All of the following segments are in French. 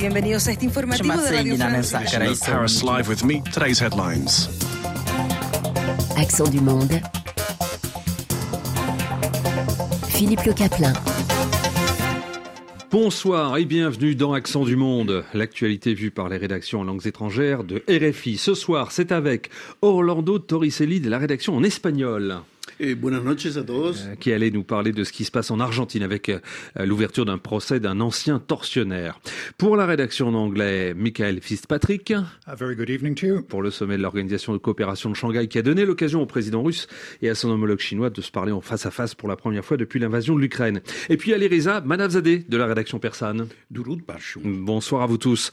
Bienvenidos a este informativo de Radio. Paris Live with me. Today's headlines. Accent du monde. Philippe Le Caplin. Bonsoir et bienvenue dans Accent du Monde, l'actualité vue par les rédactions en langues étrangères de RFI. Ce soir, c'est avec Orlando Torricelli de la rédaction en espagnol. Et buenas noches a todos. Euh, qui allait nous parler de ce qui se passe en Argentine avec euh, l'ouverture d'un procès d'un ancien tortionnaire. Pour la rédaction en anglais, Michael Fitzpatrick. A very good evening to you. Pour le sommet de l'Organisation de coopération de Shanghai qui a donné l'occasion au président russe et à son homologue chinois de se parler en face à face pour la première fois depuis l'invasion de l'Ukraine. Et puis Ali Reza Manavzadeh de la rédaction persane. Bonsoir à vous tous.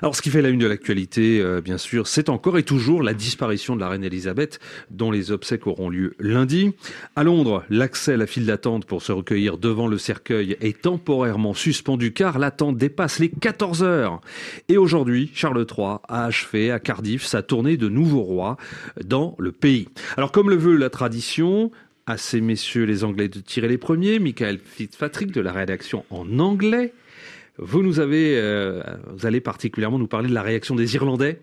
Alors ce qui fait la une de l'actualité, euh, bien sûr, c'est encore et toujours la disparition de la reine Elisabeth dont les obsèques auront lieu lundi. À Londres, l'accès à la file d'attente pour se recueillir devant le cercueil est temporairement suspendu car l'attente dépasse les 14 heures. Et aujourd'hui, Charles III a achevé à Cardiff sa tournée de nouveau roi dans le pays. Alors comme le veut la tradition, à ces messieurs les Anglais de tirer les premiers, Michael Fitzpatrick de la rédaction en anglais, vous nous avez, euh, vous allez particulièrement nous parler de la réaction des Irlandais.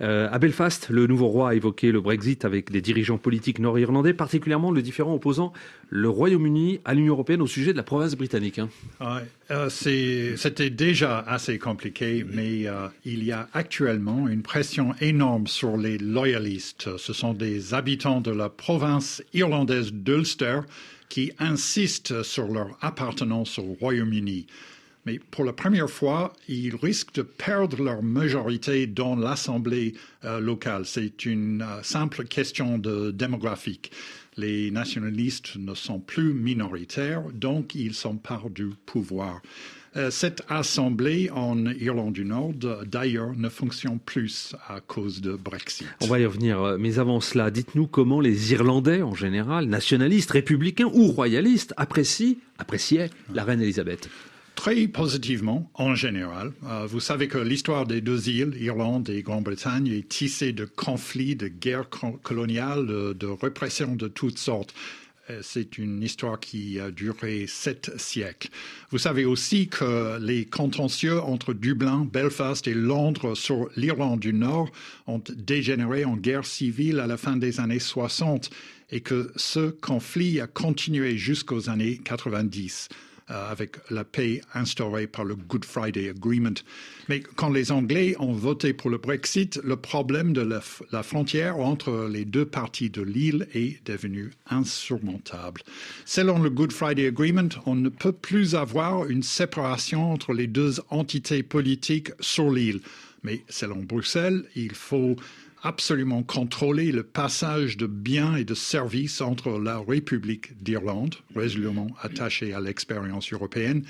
Euh, à Belfast, le nouveau roi a évoqué le Brexit avec des dirigeants politiques nord-irlandais, particulièrement le différent opposant le Royaume-Uni à l'Union européenne au sujet de la province britannique. Hein. Euh, C'était déjà assez compliqué, mais il y a actuellement une pression énorme sur les loyalistes. Ce sont des habitants de la province irlandaise d'Ulster qui insistent sur leur appartenance au Royaume-Uni mais pour la première fois, ils risquent de perdre leur majorité dans l'Assemblée euh, locale. C'est une euh, simple question de démographique. Les nationalistes ne sont plus minoritaires, donc ils s'emparent du pouvoir. Euh, cette assemblée en Irlande du Nord, d'ailleurs, ne fonctionne plus à cause de Brexit. On va y revenir, mais avant cela, dites-nous comment les Irlandais, en général, nationalistes, républicains ou royalistes, appréciaient la reine Elisabeth. Très positivement, en général. Euh, vous savez que l'histoire des deux îles, Irlande et Grande-Bretagne, est tissée de conflits, de guerres coloniales, de, répression de toutes sortes. Euh, c'est une histoire qui a duré sept siècles. Vous savez aussi que les contentieux entre Dublin, Belfast et Londres sur l'Irlande du Nord ont dégénéré en guerre civile à la fin des années 60 et que ce conflit a continué jusqu'aux années 90. Euh, avec la paix instaurée par le Good Friday Agreement. Mais quand les Anglais ont voté pour le Brexit, le problème de la, la frontière entre les deux parties de l'île est devenu insurmontable. Selon le Good Friday Agreement, on ne peut plus avoir une séparation entre les deux entités politiques sur l'île. Mais selon Bruxelles, il faut absolument contrôler le passage de biens et de services entre la République d'Irlande, résolument attachée à l'expérience européenne,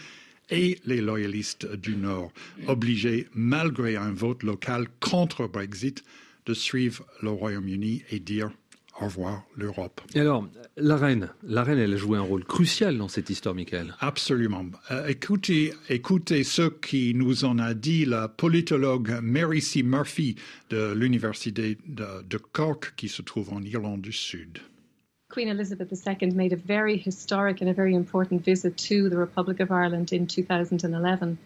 et les loyalistes du Nord, obligés, malgré un vote local contre Brexit, de suivre le Royaume-Uni et dire au revoir l'Europe. Et alors, la reine, la reine, elle a joué un rôle crucial dans cette histoire, Michael. Absolument. Euh, écoutez, écoutez ce qui nous en a dit la politologue Mary C. Murphy de l'Université de, de Cork, qui se trouve en Irlande du Sud. Queen Elizabeth II made a very historic and a very important visit to the Republic of Ireland in 2011.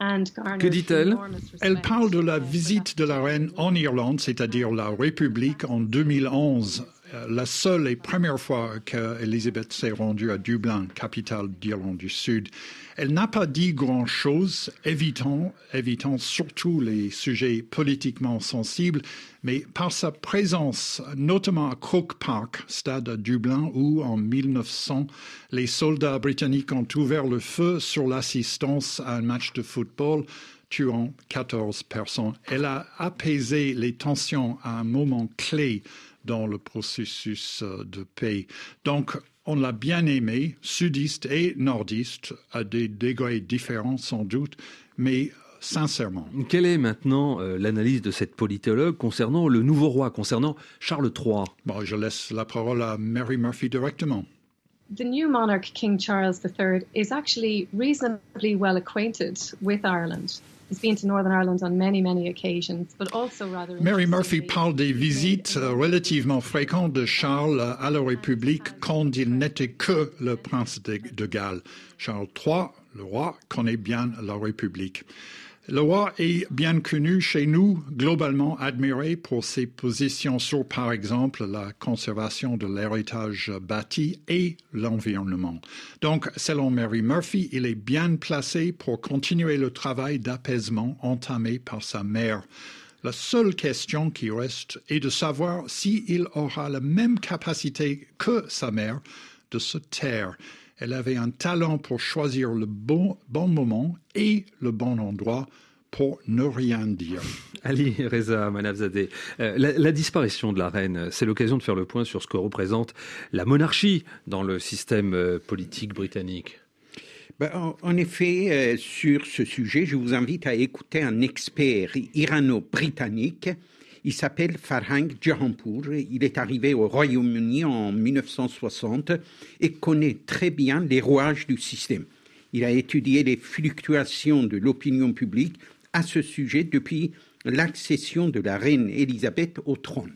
Que dit-elle Elle parle de la visite de la reine en Irlande, c'est-à-dire la République, en 2011 euh, la seule et première fois qu'Elisabeth s'est rendue à Dublin, capitale d'Irlande du Sud. Elle n'a pas dit grand-chose, évitant, évitant surtout les sujets politiquement sensibles, mais par sa présence, notamment à Croke Park, stade à Dublin, où en 1900, les soldats britanniques ont ouvert le feu sur l'assistance à un match de football tuant 14 personnes. Elle a apaisé les tensions à un moment clé dans le processus euh, de paix. Donc, on l'a bien aimé, sudiste et nordiste, à des degrés différents sans doute, mais sincèrement. Quelle est maintenant euh, l'analyse de cette politologue concernant le nouveau roi, concernant Charles III bon, Je laisse la parole à Mary Murphy directement. The new monarch, King Charles III, is actually reasonably well acquainted with Ireland. Mary Murphy parle des visites euh, relativement fréquentes de Charles à la République quand il n'était que le prince de Galles. Charles III le roi connaît bien la République. Le roi est bien connu chez nous, globalement admiré pour ses positions sur, par exemple, la conservation de l'héritage bâti et l'environnement. Donc, selon Mary Murphy, il est bien placé pour continuer le travail d'apaisement entamé par sa mère. La seule question qui reste est de savoir s'il aura la même capacité que sa mère de se taire. Elle avait un talent pour choisir le bon, bon moment et le bon endroit pour ne rien dire. Ali Reza Manavzadeh, euh, la, disparition de la reine, c'est l'occasion de faire le point sur ce que représente la monarchie dans le système euh, politique britannique. Ben, en, effet, euh, sur ce sujet, je vous invite à écouter un expert irano-britannique. Il s'appelle Farhang Jahanpour. Il est arrivé au Royaume-Uni en 1960 et connaît très bien les rouages du système. Il a étudié les fluctuations de l'opinion publique à ce sujet depuis l'accession de la reine Élisabeth au trône.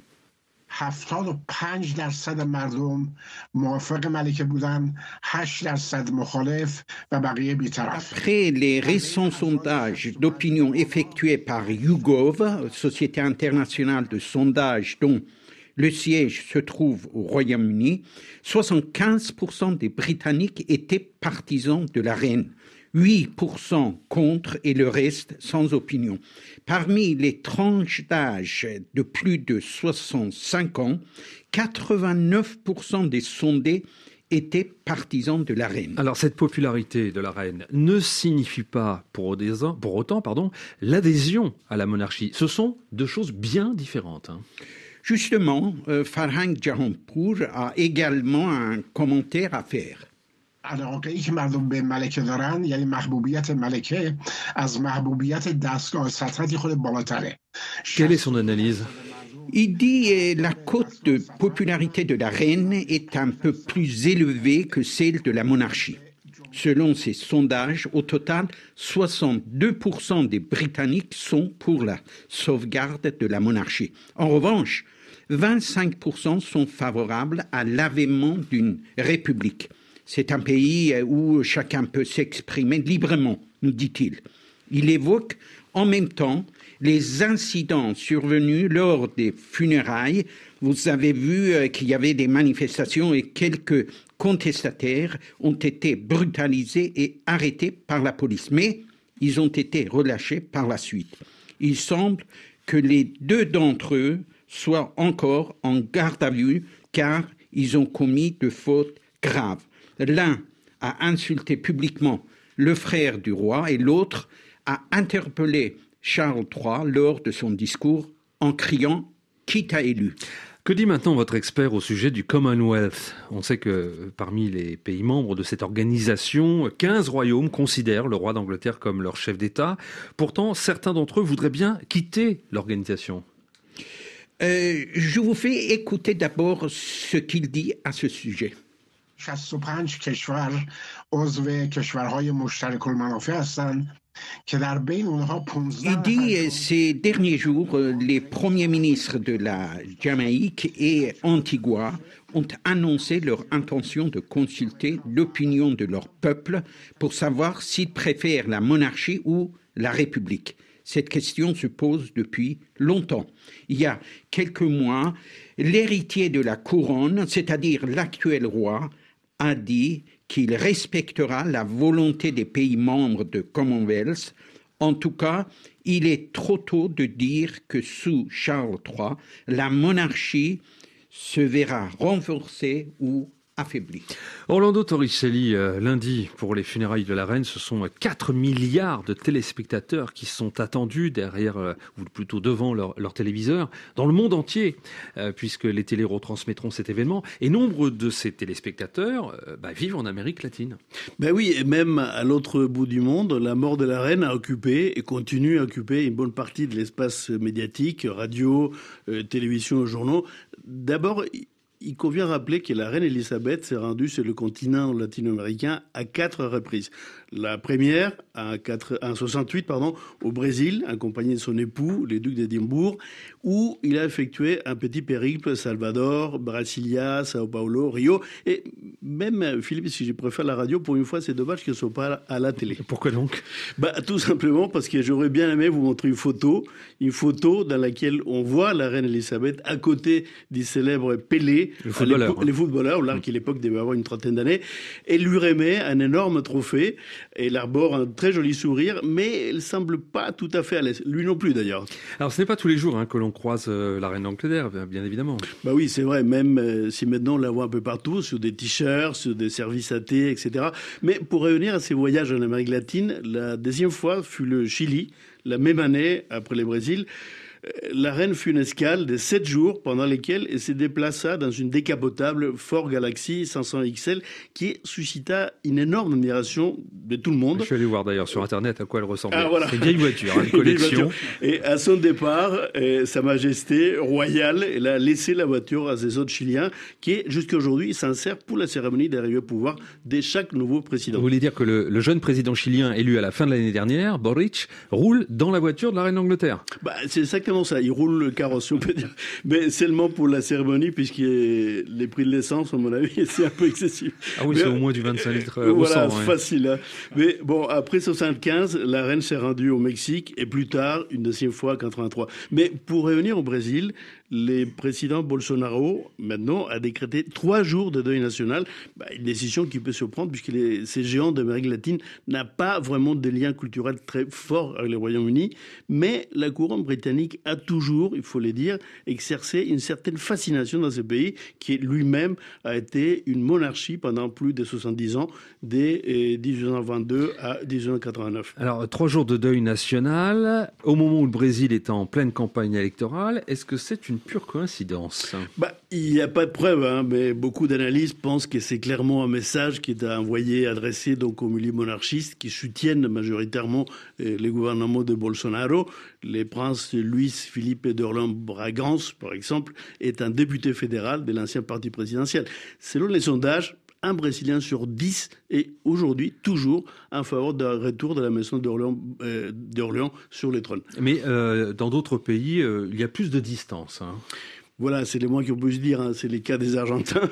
Après les récents sondages d'opinion effectués par YouGov, société internationale de sondage dont le siège se trouve au Royaume-Uni, 75% des Britanniques étaient partisans de la reine. 8% contre et le reste sans opinion. Parmi les tranches d'âge de plus de 65 ans, 89% des sondés étaient partisans de la reine. Alors cette popularité de la reine ne signifie pas pour, autant pardon, l'adhésion à la monarchie. Ce sont deux choses bien différentes. Hein. Justement, euh, Farhang Jahanpour a également un commentaire à faire. Quelle est son analyse? Il dit que la cote de popularité de la reine est un peu plus élevée que celle de la monarchie. Selon ces sondages, au total, 62% des Britanniques sont pour la sauvegarde de la monarchie. En revanche, 25% sont favorables à l'avènement d'une république. C'est un pays où chacun peut s'exprimer librement, nous dit-il. Il évoque en même temps les incidents survenus lors des funérailles. Vous avez vu euh, qu'il y avait des manifestations et quelques contestataires ont été brutalisés et arrêtés par la police, mais ils ont été relâchés par la suite. Il semble que les deux d'entre eux soient encore en garde à vue car ils ont commis de fautes graves. L'un a insulté publiquement le frère du roi et l'autre a interpellé Charles III lors de son discours en criant Qui t'a élu que dit maintenant votre expert au sujet du Commonwealth? On sait que parmi les pays membres de cette organisation, 15 royaumes considèrent le roi d'Angleterre comme leur chef d'État. Pourtant, certains d'entre eux voudraient bien quitter l'organisation. Euh, je vous fais écouter d'abord ce qu'il dit à ce sujet. Il dit ces derniers jours, les premiers ministres de la Jamaïque et Antigua ont annoncé leur intention de consulter l'opinion de leur peuple pour savoir s'ils préfèrent la monarchie ou la République. Cette question se pose depuis longtemps. Il y a quelques mois, l'héritier de la couronne, c'est-à-dire l'actuel roi, a dit qu'il respectera la volonté des pays membres de Commonwealth. En tout cas, il est trop tôt de dire que sous Charles III, la monarchie se verra renforcée ou affaibli. Orlando Torricelli, euh, lundi, pour les funérailles de la reine, ce sont 4 milliards de téléspectateurs qui sont attendus derrière, euh, ou plutôt devant leur, téléviseur, dans le monde entier, euh, puisque les télés retransmettront cet événement. Et nombre de ces téléspectateurs bah, vivent en Amérique latine. Ben oui, et même à l'autre bout du monde, la mort de la reine a occupé et continue à occuper une bonne partie de l'espace médiatique, radio, télévision, journaux. D'abord, il convient rappeler que la reine Elisabeth s'est rendue sur le continent latino-américain à quatre reprises. La première, en, 68, pardon, au Brésil, accompagné de son époux, les ducs d'Édimbourg, où il a effectué un petit périple Salvador, Brasilia, Sao Paulo, Rio. Et même, Philippe, si je préfère la radio, pour une fois, c'est dommage qu'elle ne soit pas à la télé. Pourquoi donc? Bah, Tout simplement parce que j'aurais bien aimé vous montrer une photo, une photo dans laquelle on voit la reine Elisabeth à côté du célèbre Pelé, le footballeur, les footballeurs, là, qui à l'époque devait avoir une trentaine d'années, et lui remet un énorme trophée et il arbore un très joli sourire, mais il semble pas tout à fait à l'aise. Lui non plus d'ailleurs. Alors ce n'est pas tous les jours hein, que l'on croise euh, la reine d'Angleterre, bien évidemment. Bah oui, c'est vrai, même euh, si maintenant on la voit un peu partout, sur des t-shirts, sur des services à thé, etc. Mais pour revenir à ses voyages en Amérique latine, la deuxième fois fut le Chili, la même année après le Brésil la reine fut une escale de 7 jours pendant lesquels elle se déplaça dans une décapotable Ford Galaxy 500 XL qui suscita une énorme admiration de tout le monde. Je suis allé voir d'ailleurs sur internet à quoi elle ressemblait. Ah, C'est une vieille voiture, hein, une collection. Et à son départ, euh, Sa Majesté royale, elle a laissé la voiture à ses autres Chiliens qui, jusqu'à aujourd'hui, s'insèrent pour la cérémonie d'arrivée au pouvoir de chaque nouveau président. Vous voulez dire que le, jeune président chilien élu à la fin de l'année dernière, Boric, roule dans la voiture de la reine d'Angleterre? Bah, C'est exactement ça. Il roule le carrosse, on peut dire. Mais seulement pour la cérémonie, puisque les prix de l'essence, à mon avis, c'est un peu excessif. Ah oui, c'est au moins du 25 litres euh, voilà, au facile. Hein. Mais bon, après 75, la reine s'est rendue au Mexique et plus tard, une deuxième fois, en 83. Mais pour revenir au Brésil, le président Bolsonaro, maintenant, a décrété trois jours de deuil national. Bah, une décision qui peut surprendre puisque ces géants d'Amérique latine n'ont pas vraiment de liens culturels très forts avec le Royaume-Uni. Mais la couronne britannique a toujours, il faut le dire, exercé une certaine fascination dans ce pays qui lui-même a été une monarchie pendant plus de 70 ans, dès 1822 euh, à 1889. Alors, trois jours de deuil national, au moment où le Brésil est en pleine campagne électorale, est-ce que c'est une pure coïncidence bah, Il n'y a pas de preuve, hein, mais beaucoup d'analystes pensent que c'est clairement un message qui est envoyé, adressé donc aux milieux monarchistes qui soutiennent majoritairement euh, les gouvernements de Bolsonaro. Les princes Luis Philippe d'Orléans-Bragance, par exemple, est un député fédéral de l'ancien parti présidentiel. Selon les sondages, un Brésilien sur dix est aujourd'hui toujours en faveur d'un retour de la maison d'Orléans euh, sur les trônes. Mais euh, dans d'autres pays, euh, il y a plus de distance. Hein. Voilà, c'est les moins qu'on puisse dire. Hein. C'est les cas des Argentins.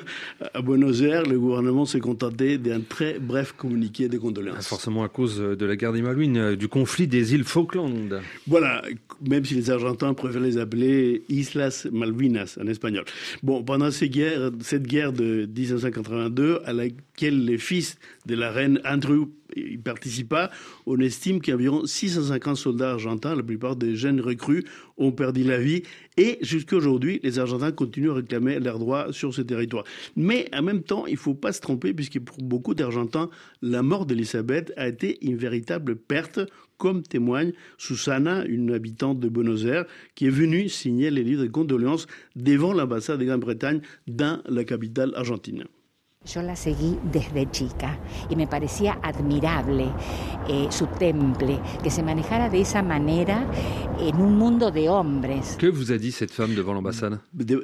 À Buenos Aires, le gouvernement s'est contenté d'un très bref communiqué de condoléances. Forcément à cause de la guerre des Malouines, euh, du conflit des îles Falkland. Voilà, même si les Argentins préfèrent les appeler Islas Malvinas en espagnol. Bon, pendant cette guerre, cette guerre de 1982, à laquelle les fils de la reine Andrew il participa. On estime qu'environ 650 soldats argentins, la plupart des jeunes recrues, ont perdu la vie. Et jusqu'à aujourd'hui, les Argentins continuent à réclamer leurs droits sur ce territoire. Mais en même temps, il ne faut pas se tromper, puisque pour beaucoup d'Argentins, la mort d'Elisabeth a été une véritable perte, comme témoigne Susana, une habitante de Buenos Aires, qui est venue signer les livres de condoléances devant l'ambassade de Grande-Bretagne dans la capitale argentine. Yo la seguí desde chica y me parecía admirable eh, su temple, que se manejara de esa manera en un mundo de hombres. Que vous a dit cette femme devant l'ambassade?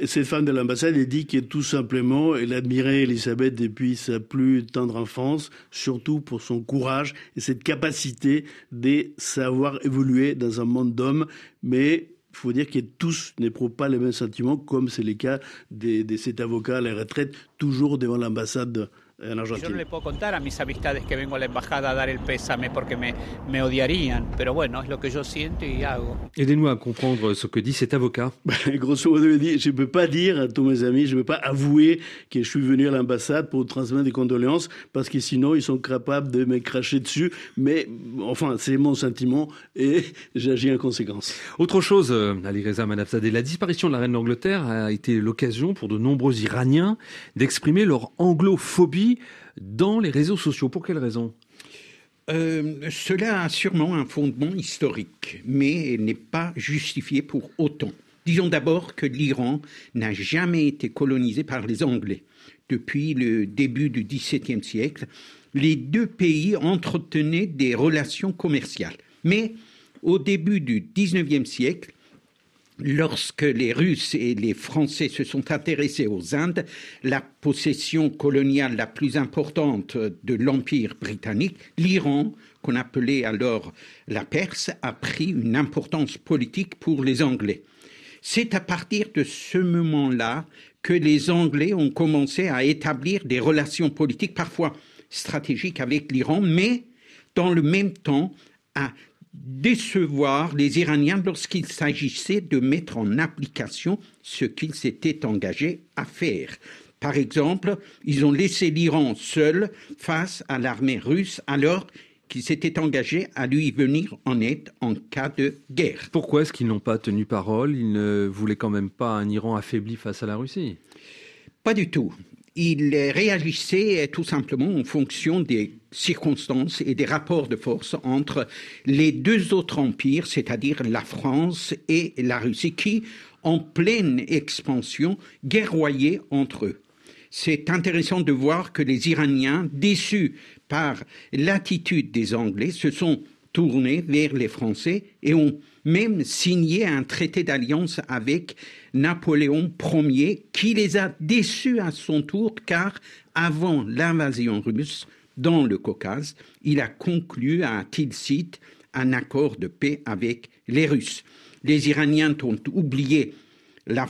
Cette femme de l'ambassade, elle dit que tout simplement, elle admirait Elisabeth depuis sa plus tendre enfance, surtout pour son courage et cette capacité de savoir évoluer dans un monde d'hommes, mais faut dire que tous n'éprouvent pas les mêmes sentiments, comme c'est le cas de, de cet avocat à la retraite, toujours devant l'ambassade en Argentina. Yo no le puedo contar a mis amistades que vengo a la embajada a dar el pésame porque me, me odiarían, pero bueno, es lo que yo siento y hago. Aidez-nous à comprendre ce que dit cet avocat. Grosso modo, il dit, je ne peux pas dire à tous mes amis, je ne peux pas avouer que je suis venu à l'ambassade pour transmettre des condoléances, parce que sinon ils sont capables de me cracher dessus, mais enfin, c'est mon sentiment et j'agis en conséquence. Autre chose, euh, Ali Reza Manafzadeh, la disparition de la reine d'Angleterre a été l'occasion pour de nombreux Iraniens d'exprimer leur anglophobie dans les réseaux sociaux. Pour quelle raison? Euh, cela a sûrement un fondement historique, mais n'est pas justifié pour autant. Disons d'abord que l'Iran n'a jamais été colonisé par les Anglais. Depuis le début du XVIIe siècle, les deux pays entretenaient des relations commerciales. Mais au début du XIXe siècle, Lorsque les Russes et les Français se sont intéressés aux Indes, la possession coloniale la plus importante de l'Empire britannique, l'Iran, qu'on appelait alors la Perse, a pris une importance politique pour les Anglais. C'est à partir de ce moment-là que les Anglais ont commencé à établir des relations politiques parfois stratégiques avec l'Iran, mais dans le même temps à décevoir les Iraniens lorsqu'il s'agissait de mettre en application ce qu'ils s'étaient engagés à faire. Par exemple, ils ont laissé l'Iran seul face à l'armée russe alors qu'ils s'étaient engagés à lui venir en aide en cas de guerre. Pourquoi est-ce qu'ils n'ont pas tenu parole? Ils ne voulaient quand même pas un Iran affaibli face à la Russie? Pas du tout. Ils réagissaient tout simplement en fonction des circonstances et des rapports de force entre les deux autres empires, c'est-à-dire la France et la Russie, qui, en pleine expansion, guerroyaient entre eux. C'est intéressant de voir que les Iraniens, déçus par l'attitude des Anglais, se sont tournés vers les Français et ont même signé un traité d'alliance avec Napoléon Ier, qui les a déçus à son tour, car avant l'invasion russe dans le Caucase, il a conclu à Tilsit un accord de paix avec les Russes. Les Iraniens ont oublié la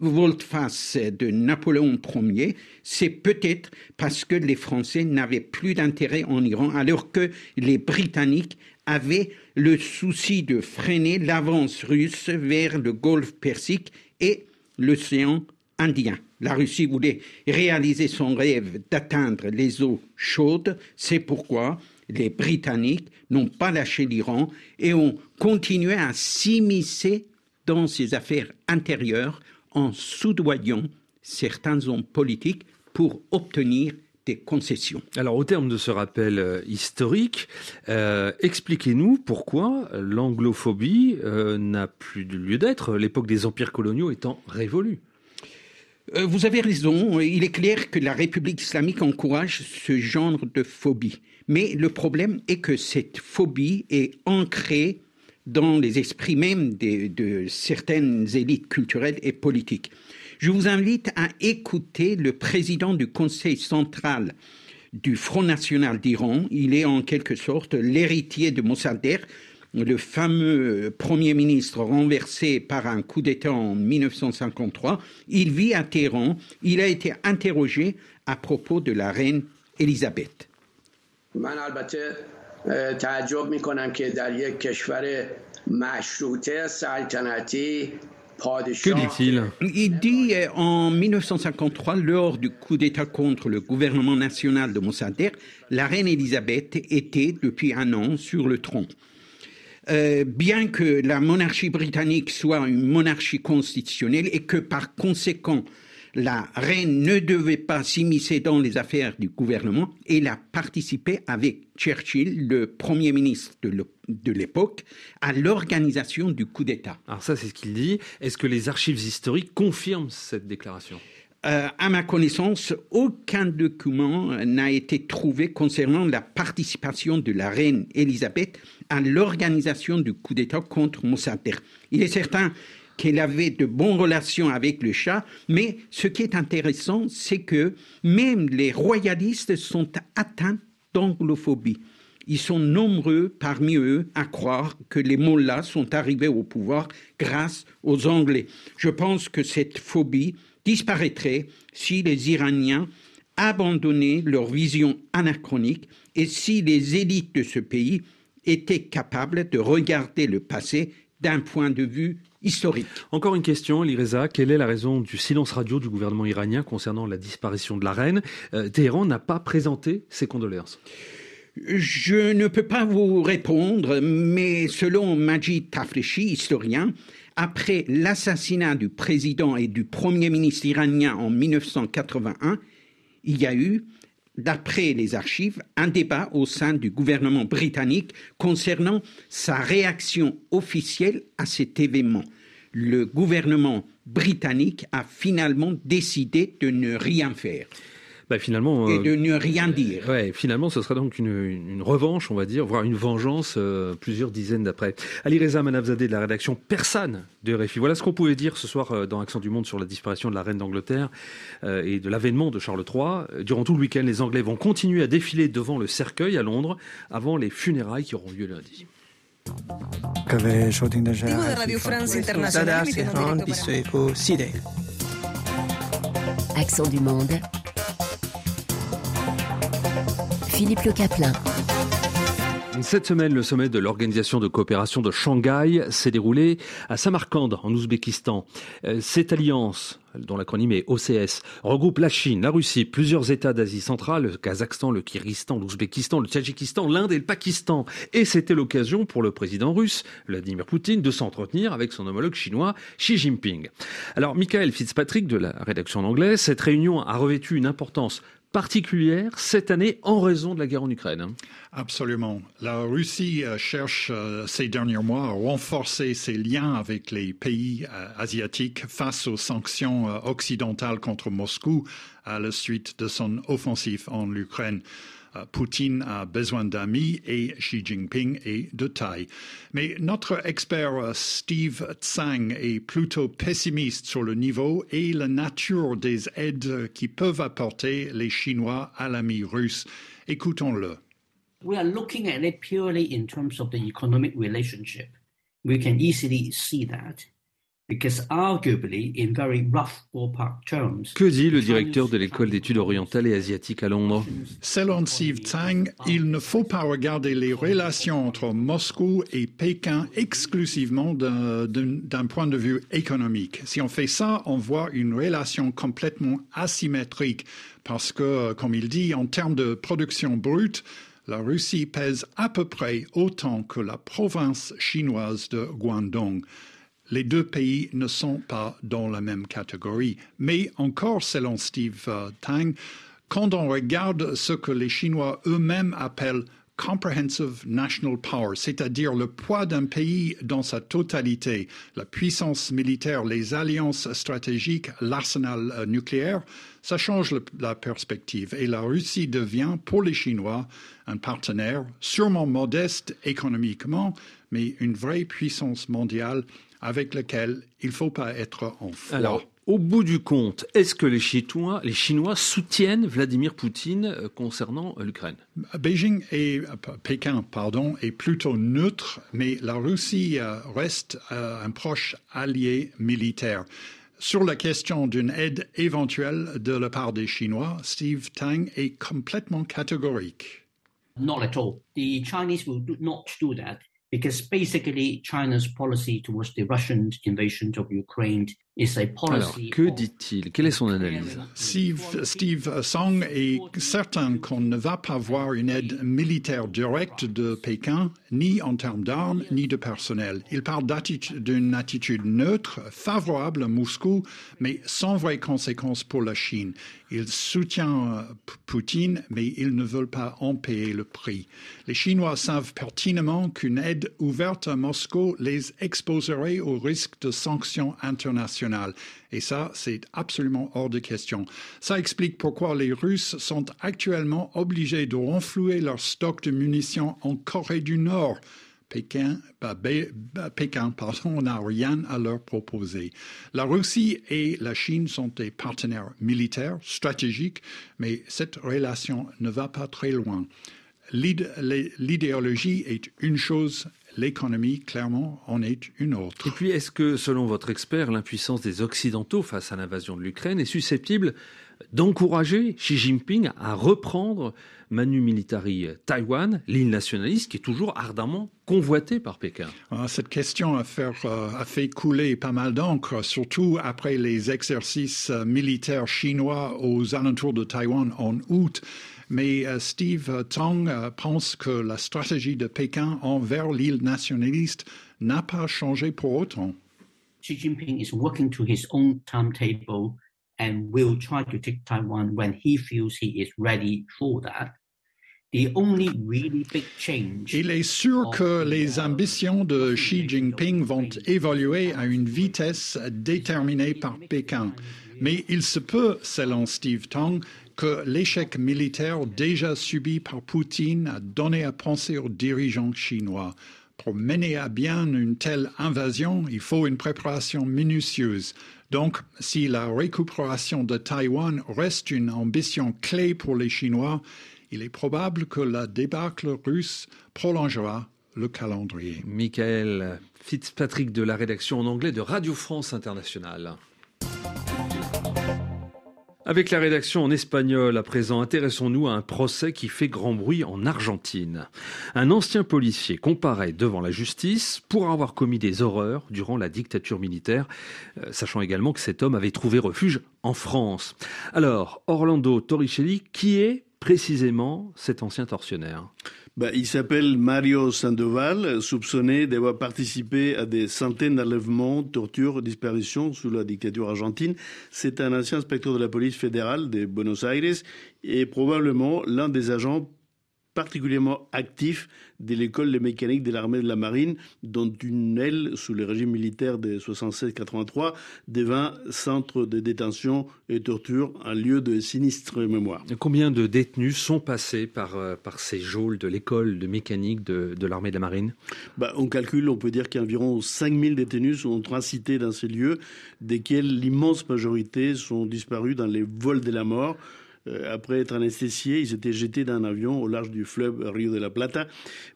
volte-face de Napoléon Ier, c'est peut-être parce que les Français n'avaient plus d'intérêt en Iran, alors que les Britanniques avaient le souci de freiner l'avance russe vers le golfe Persique et l'océan Indien. La Russie voulait réaliser son rêve d'atteindre les eaux chaudes, c'est pourquoi les Britanniques n'ont pas lâché l'Iran et ont continué à s'immiscer dans ses affaires intérieures en soudoyant certains hommes politiques pour obtenir des concessions. Alors au terme de ce rappel euh, historique, euh, expliquez-nous pourquoi l'anglophobie euh, n'a plus de lieu d'être, l'époque des empires coloniaux étant révolue. Vous avez raison, il est clair que la République islamique encourage ce genre de phobie. Mais le problème est que cette phobie est ancrée dans les esprits même de, certaines élites culturelles et politiques. Je vous invite à écouter le président du Conseil central du Front national d'Iran. Il est en quelque sorte l'héritier de Mossadegh, le fameux Premier ministre renversé par un coup d'État en 1953. Il vit à Téhéran. Il a été interrogé à propos de la reine Elisabeth. تعجب میکنم که در یک کشور مشروطه سلطنتی Que dit-il Il dit en 1953, lors du coup d'État contre le gouvernement national de Mossadegh, la reine Elisabeth était depuis un an sur le trône. Euh, bien que la monarchie britannique soit une monarchie constitutionnelle et que par conséquent la reine ne devait pas s'immiscer dans les affaires du gouvernement. Elle a participé avec Churchill, le Premier ministre de l'époque, à l'organisation du coup d'État. Alors ça, c'est ce qu'il dit. Est-ce que les archives historiques confirment cette déclaration? Euh, à ma connaissance, aucun document n'a été trouvé concernant la participation de la reine Elisabeth à l'organisation du coup d'État contre Mossadegh. Il est certain qu'elle avait de bonnes relations avec le chat, mais ce qui est intéressant, c'est que même les royalistes sont atteints d'anglophobie. Ils sont nombreux parmi eux à croire que les mollahs sont arrivés au pouvoir grâce aux Anglais. Je pense que cette phobie disparaîtrait si les Iraniens abandonnaient leur vision anachronique et si les élites de ce pays étaient capables de regarder le passé d'un point de vue historique. Encore une question, Lireza. Quelle est la raison du silence radio du gouvernement iranien concernant la disparition de la reine? Euh, Téhéran n'a pas présenté ses condoléances. Je ne peux pas vous répondre, mais selon Majid Tafreshi, historien, après l'assassinat du président et du premier ministre iranien en 1981, il y a eu, d'après les archives, un débat au sein du gouvernement britannique concernant sa réaction officielle à cet événement. Le gouvernement britannique a finalement décidé de ne rien faire. Bah, finalement, et de ne rien dire. Ouais, finalement, ce sera donc une, une, revanche, on va dire, voire une vengeance plusieurs dizaines d'après. Ali Reza Manavzadeh de la rédaction persane de RFI. Voilà ce qu'on pouvait dire ce soir dans Accent du Monde sur la disparition de la reine d'Angleterre et de l'avènement de Charles III. Durant tout le week-end, les Anglais vont continuer à défiler devant le cercueil à Londres avant les funérailles qui auront lieu lundi. Accent du monde. Philippe Le Caplin. Cette semaine, le sommet de l'Organisation de coopération de Shanghai s'est déroulé à Samarkand, en Ouzbékistan. Euh, cette alliance, dont l'acronyme est OCS, regroupe la Chine, la Russie, plusieurs États d'Asie centrale, le Kazakhstan, le Kyrgyzstan, l'Ouzbékistan, le Tadjikistan, l'Inde et le Pakistan. Et c'était l'occasion pour le président russe, Vladimir Poutine, de s'entretenir avec son homologue chinois, Xi Jinping. Alors, Michael Fitzpatrick de la rédaction en anglais, cette réunion a revêtu une importance particulière cette année en raison de la guerre en Ukraine. Absolument. La Russie euh, cherche euh, ces derniers mois à renforcer ses liens avec les pays euh, asiatiques face aux sanctions occidentales contre Moscou à la suite de son offensive en Ukraine. Euh, Poutine a besoin d'amis et Xi Jinping est de taille. Mais notre expert euh, Steve Tsang est plutôt pessimiste sur le niveau et la nature des aides qui peuvent apporter les Chinois à l'ami russe. Écoutons-le. We are looking at it purely in terms of the economic relationship. We can easily see that. Que dit le directeur de l'école d'études orientales et asiatiques à Londres Selon Steve Tang, il ne faut pas regarder les relations entre Moscou et Pékin exclusivement d'un point de vue économique. Si on fait ça, on voit une relation complètement asymétrique parce que, comme il dit, en termes de production brute, la Russie pèse à peu près autant que la province chinoise de Guangdong les deux pays ne sont pas dans la même catégorie. Mais encore, selon Steve euh, Tang, quand on regarde ce que les Chinois eux-mêmes appellent comprehensive national power, c'est-à-dire le poids d'un pays dans sa totalité, la puissance militaire, les alliances stratégiques, l'arsenal euh, nucléaire, ça change la perspective. Et la Russie devient, pour les Chinois, un partenaire sûrement modeste économiquement, mais une vraie puissance mondiale avec lequel il ne faut pas être en froid. Alors, au bout du compte, est-ce que les Chinois, les Chinois soutiennent Vladimir Poutine euh, concernant euh, l'Ukraine? Beijing et euh, Pékin, pardon, est plutôt neutre, mais la Russie reste un proche allié militaire. Sur la question d'une aide éventuelle de la part des Chinois, Steve Tang est complètement catégorique. Not at all. The Chinese will not do that because basically China's policy towards the Russian invasion of Ukraine Alors, que dit-il? Quelle est son analyse? Steve, Song est certain qu'on ne va pas voir une aide militaire directe de Pékin, ni en termes d'armes, ni de personnel. Il parle d'une attitude neutre, favorable à Moscou, mais sans vraies conséquences pour la Chine. Il soutient euh, Poutine, mais ils ne veulent pas en payer le prix. Les Chinois savent pertinemment qu'une aide ouverte à Moscou les exposerait au risque de sanctions internationales et ça, c'est absolument hors de question. Ça explique pourquoi les Russes sont actuellement obligés de renflouer leur stock de munitions en Corée du Nord. Pékin, bah, bah, n'a rien à leur proposer. La Russie et la Chine sont des partenaires militaires, stratégiques, mais cette relation ne va pas très loin. L'idéologie est une chose, l'économie, clairement, en est une autre. Et puis, est-ce que, selon votre expert, l'impuissance des Occidentaux face à l'invasion de l'Ukraine est susceptible d'encourager Xi Jinping à reprendre Manu Militari Taïwan, l'île nationaliste qui est toujours ardemment convoitée par Pékin? Ah, Cette question a fait, euh, a fait couler pas mal d'encre, surtout après les exercices euh, militaires chinois aux alentours de Taïwan en août. Mais euh, Steve Tong euh, pense que la stratégie de Pékin envers l'île nationaliste n'a pas changé pour autant. Xi Jinping is working to his own timetable and will try to take Taiwan when he feels he is ready for that. The only really big change Il est sûr que les ambitions de Xi Jinping vont évoluer à une vitesse déterminée par Pékin. Mais il se peut, selon Steve Tong, que l'échec militaire déjà subi par Poutine a donné à penser aux dirigeants chinois. Pour mener à bien une telle invasion, il faut une préparation minutieuse. Donc, si la récupération de Taïwan reste une ambition clé pour les Chinois, il est probable que la débâcle russe prolongera le calendrier. Michael Fitzpatrick de la rédaction en anglais de Radio France Internationale. Avec la rédaction en espagnol à présent, intéressons-nous à un procès qui fait grand bruit en Argentine. Un ancien policier comparaît devant la justice pour avoir commis des horreurs durant la dictature militaire, euh, sachant également que cet homme avait trouvé refuge en France. Alors, Orlando Torricelli, qui est précisément cet ancien tortionnaire? Bah, il s'appelle Mario Sandoval, soupçonné d'avoir participé à des centaines d'enlèvements, tortures, disparitions sous la dictature argentine. C'est un ancien inspecteur de la police fédérale de Buenos Aires et probablement l'un des agents particulièrement actif de l'école de mécanique de l'armée de la marine, dont une aile, sous le régime militaire de 76-83, devint centre de détention et torture, un lieu de sinistre mémoire. Combien de détenus sont passés par, euh, par ces geôles de l'école de mécanique de, de l'armée de la marine? Bah, On calcule, on peut dire qu'environ 5000 détenus sont transités dans ces lieux, desquels l'immense majorité sont disparus dans les vols de la mort. Euh, après être anesthésié, il s'était jeté d'un avion au large du fleuve Rio de la Plata.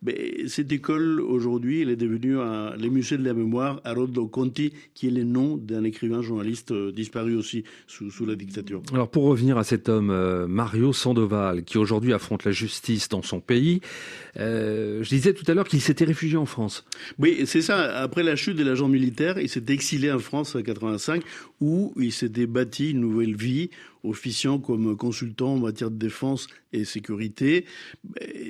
Mais cette école, aujourd'hui, elle est devenue un, les musées de la mémoire à Rodolfo Conti, qui est le nom d'un écrivain journaliste euh, disparu aussi sous, sous, la dictature. Alors pour revenir à cet homme, euh, Mario Sandoval, qui aujourd'hui affronte la justice dans son pays, je disais tout à l'heure qu'il s'était réfugié en France. Oui, c'est ça. Après la chute de l'agent militaire, il s'est exilé en France en 85, où il s'était bâti une nouvelle vie officiant comme consultant en matière de défense et sécurité.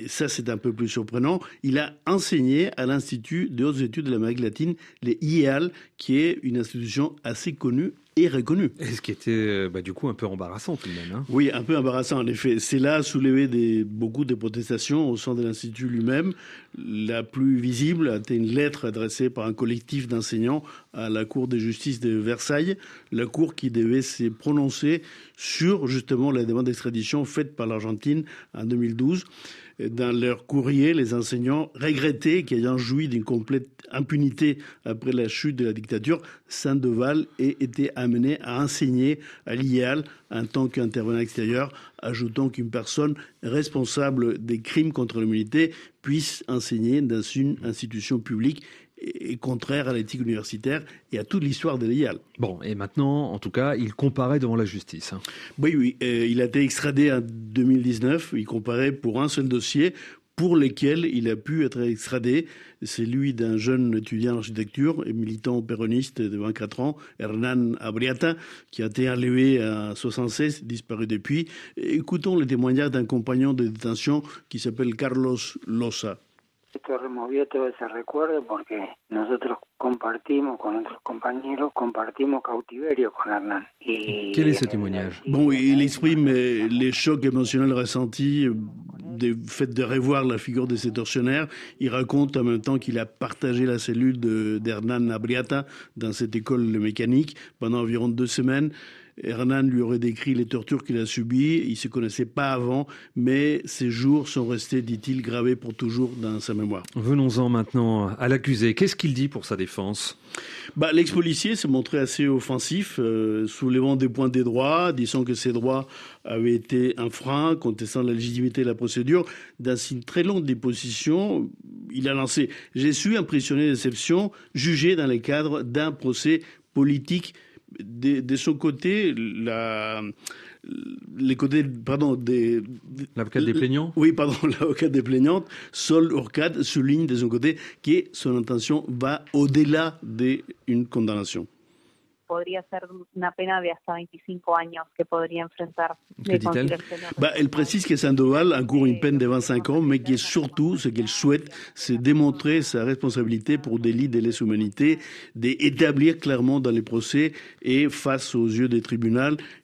ça, c'est un peu plus surprenant. Il a enseigné à l'Institut de hautes études de l'Amérique latine, les IEAL, qui est une institution assez connue et reconnu. Et ce qui était euh, bah, du coup un peu embarrassant tout de même. Hein. oui, un peu embarrassant en effet. C'est là soulevé des, beaucoup de protestations au sein de l'Institut lui-même. La plus visible a été une lettre adressée par un collectif d'enseignants à la Cour de justice de Versailles, la Cour qui devait se prononcer sur justement la demande d'extradition faite par l'Argentine en 2012 dans leur courrier, les enseignants regrettaient qu'ayant joui d'une complète impunité après la chute de la dictature, Sandoval ait été amené à enseigner à l'IEAL en tant qu'intervenant extérieur, ajoutant qu'une personne responsable des crimes contre l'humanité puisse enseigner dans une institution publique est contraire à l'éthique universitaire et à toute l'histoire de l'IAL. Bon, et maintenant, en tout cas, il comparait devant la justice. Hein. Oui, oui. Euh, il a été extradé en 2019. Il comparait pour un seul dossier pour lequel il a pu être extradé. C'est lui d'un jeune étudiant en architecture et militant péroniste de 24 ans, Hernan Abriata, qui a été enlevé à 76, disparu depuis. Écoutons le témoignage d'un compagnon de détention qui s'appelle Carlos Losa. Esto removió todo ese recuerdo porque nosotros compartimos con otros compañeros, compartimos cautiverio con Hernán. Y Quel est ce témoignage Bon, il exprime les chocs émotionnels ressentis du fait de revoir la figure de ces tortionnaires. Il raconte en même temps qu'il a partagé la cellule d'Hernan Abriata dans cette école de mécanique pendant environ deux semaines. Hernan lui aurait décrit les tortures qu'il a subies. Il ne se connaissait pas avant, mais ces jours sont restés, dit-il, gravés pour toujours dans sa mémoire. Venons-en maintenant à l'accusé. Qu'est-ce qu'il dit pour sa défense? Bah, L'ex-policier s'est montré assez offensif, euh, soulevant des points des droits, disant que ces droits avaient été un frein, contestant la légitimité de la procédure. Dans une très longue déposition, il a lancé « J'ai su impressionner d'exception, jugé dans le cadre d'un procès politique de, de son côté, la, les côtés, pardon, des. L'avocat des plaignants? Oui, pardon, l'avocat des plaignantes, Sol Urquade souligne de son côté que son intention va au-delà d'une condamnation. Podría ser una pena de hasta 25 años que podría enfrentar. Que bah, elle précise que Sandoval encourt une peine de 25 ans, mais que surtout, ce qu'elle souhaite, c'est démontrer sa responsabilité pour délit de lèse-humanité, d'établir clairement dans les procès et face aux yeux des tribunaux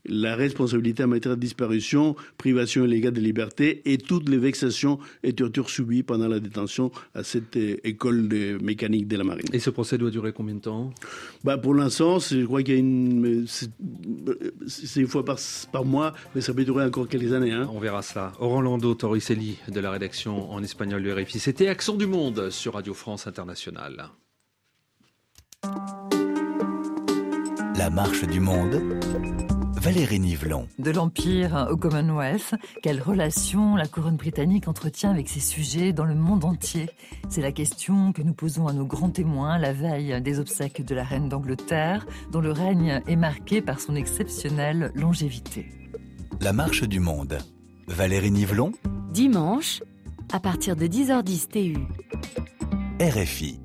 la responsabilité en matière de disparition, privation illégale de liberté et toutes les vexations et tortures subies pendant la détention à cette euh, école de mécanique de la marine. Et ce procès doit durer combien de temps? Bah, Pour l'instant, c'est crois qu'il y a une. C'est une fois par, par mois, mais ça peut durer encore quelques années. Hein. On verra cela. Orlando Torricelli de la rédaction en espagnol de RFI. C'était Accent du Monde sur Radio France Internationale. La marche du monde. Valérie Nivelon. De l'Empire au Commonwealth, quelle relation la couronne britannique entretient avec ses sujets dans le monde entier? C'est la question que nous posons à nos grands témoins la veille des obsèques de la reine d'Angleterre, dont le règne est marqué par son exceptionnelle longévité. La marche du monde. Valérie Nivelon. Dimanche, à partir de 10h10 TU. RFI.